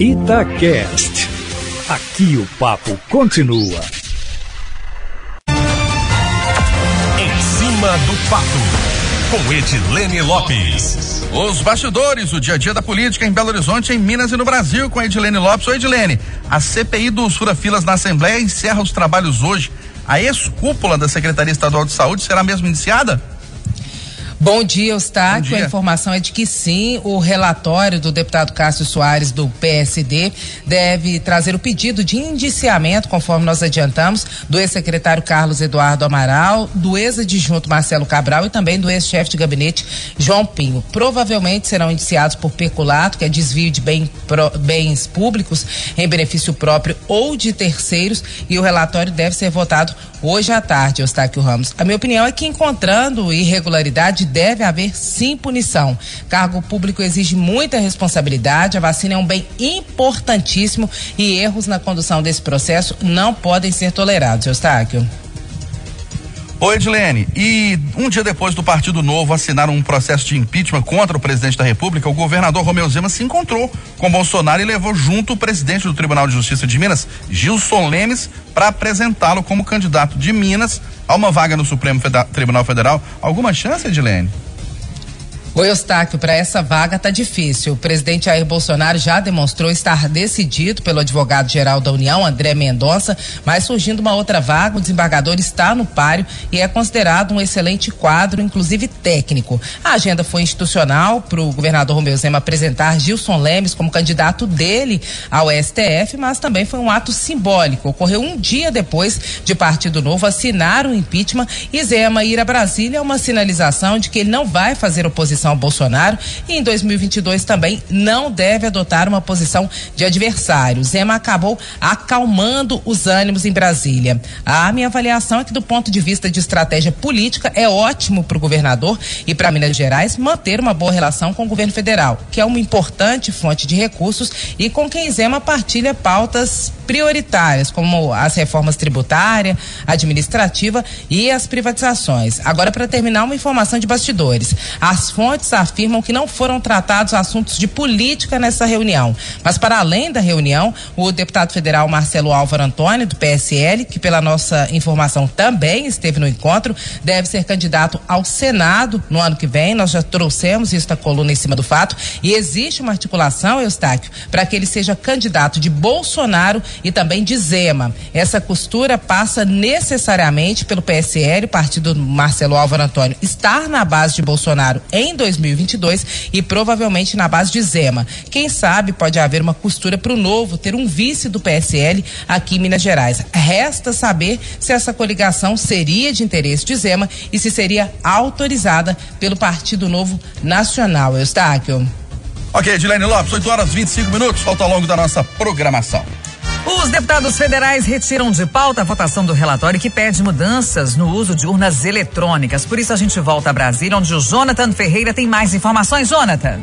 Itacast. Aqui o papo continua. Em cima do papo, com Edilene Lopes. Os bastidores, o dia a dia da política em Belo Horizonte, em Minas e no Brasil, com Edilene Lopes. Oi, Edilene. A CPI dos fura-filas na Assembleia encerra os trabalhos hoje. A ex-cúpula da Secretaria Estadual de Saúde será mesmo iniciada? Bom dia, Eustáquio. A informação é de que sim, o relatório do deputado Cássio Soares, do PSD, deve trazer o pedido de indiciamento, conforme nós adiantamos, do ex-secretário Carlos Eduardo Amaral, do ex-adjunto Marcelo Cabral e também do ex-chefe de gabinete João Pinho. Provavelmente serão indiciados por peculato, que é desvio de bem, pro, bens públicos em benefício próprio ou de terceiros, e o relatório deve ser votado hoje à tarde, Eustáquio Ramos. A minha opinião é que encontrando irregularidade deve haver sim punição. Cargo público exige muita responsabilidade, a vacina é um bem importantíssimo e erros na condução desse processo não podem ser tolerados, Eustáquio. Oi, Edilene. E um dia depois do Partido Novo assinar um processo de impeachment contra o presidente da República, o governador Romeu Zema se encontrou com Bolsonaro e levou junto o presidente do Tribunal de Justiça de Minas, Gilson Lemes, para apresentá-lo como candidato de Minas a uma vaga no Supremo Tribunal Federal. Alguma chance, Edilene? O Eustáquio, para essa vaga tá difícil. O presidente Jair Bolsonaro já demonstrou estar decidido pelo advogado-geral da União, André Mendonça, mas surgindo uma outra vaga, o desembargador está no páreo e é considerado um excelente quadro, inclusive técnico. A agenda foi institucional para o governador Romeu Zema apresentar Gilson Lemes como candidato dele ao STF, mas também foi um ato simbólico. Ocorreu um dia depois de Partido Novo assinar o impeachment e Zema ir a Brasília é uma sinalização de que ele não vai fazer oposição ao Bolsonaro e em 2022 também não deve adotar uma posição de adversário. Zema acabou acalmando os ânimos em Brasília. A minha avaliação é que do ponto de vista de estratégia política é ótimo para o governador e para Minas Gerais manter uma boa relação com o governo federal, que é uma importante fonte de recursos e com quem Zema partilha pautas prioritárias, como as reformas tributária, administrativa e as privatizações. Agora, para terminar, uma informação de bastidores. As fontes afirmam que não foram tratados assuntos de política nessa reunião. Mas, para além da reunião, o deputado federal Marcelo Álvaro Antônio, do PSL, que pela nossa informação também esteve no encontro, deve ser candidato ao Senado no ano que vem. Nós já trouxemos isso da coluna em cima do fato. E existe uma articulação, Eustáquio, para que ele seja candidato de Bolsonaro e também de Zema. Essa costura passa necessariamente pelo PSL, o partido Marcelo Álvaro Antônio, estar na base de Bolsonaro em 2022 e provavelmente na base de Zema. Quem sabe pode haver uma costura para o novo ter um vice do PSL aqui em Minas Gerais. Resta saber se essa coligação seria de interesse de Zema e se seria autorizada pelo Partido Novo Nacional. Eustáquio. Ok, Edilene Lopes, 8 horas 25 minutos, falta ao longo da nossa programação. Os deputados federais retiram de pauta a votação do relatório que pede mudanças no uso de urnas eletrônicas. Por isso a gente volta a Brasília, onde o Jonathan Ferreira tem mais informações. Jonathan.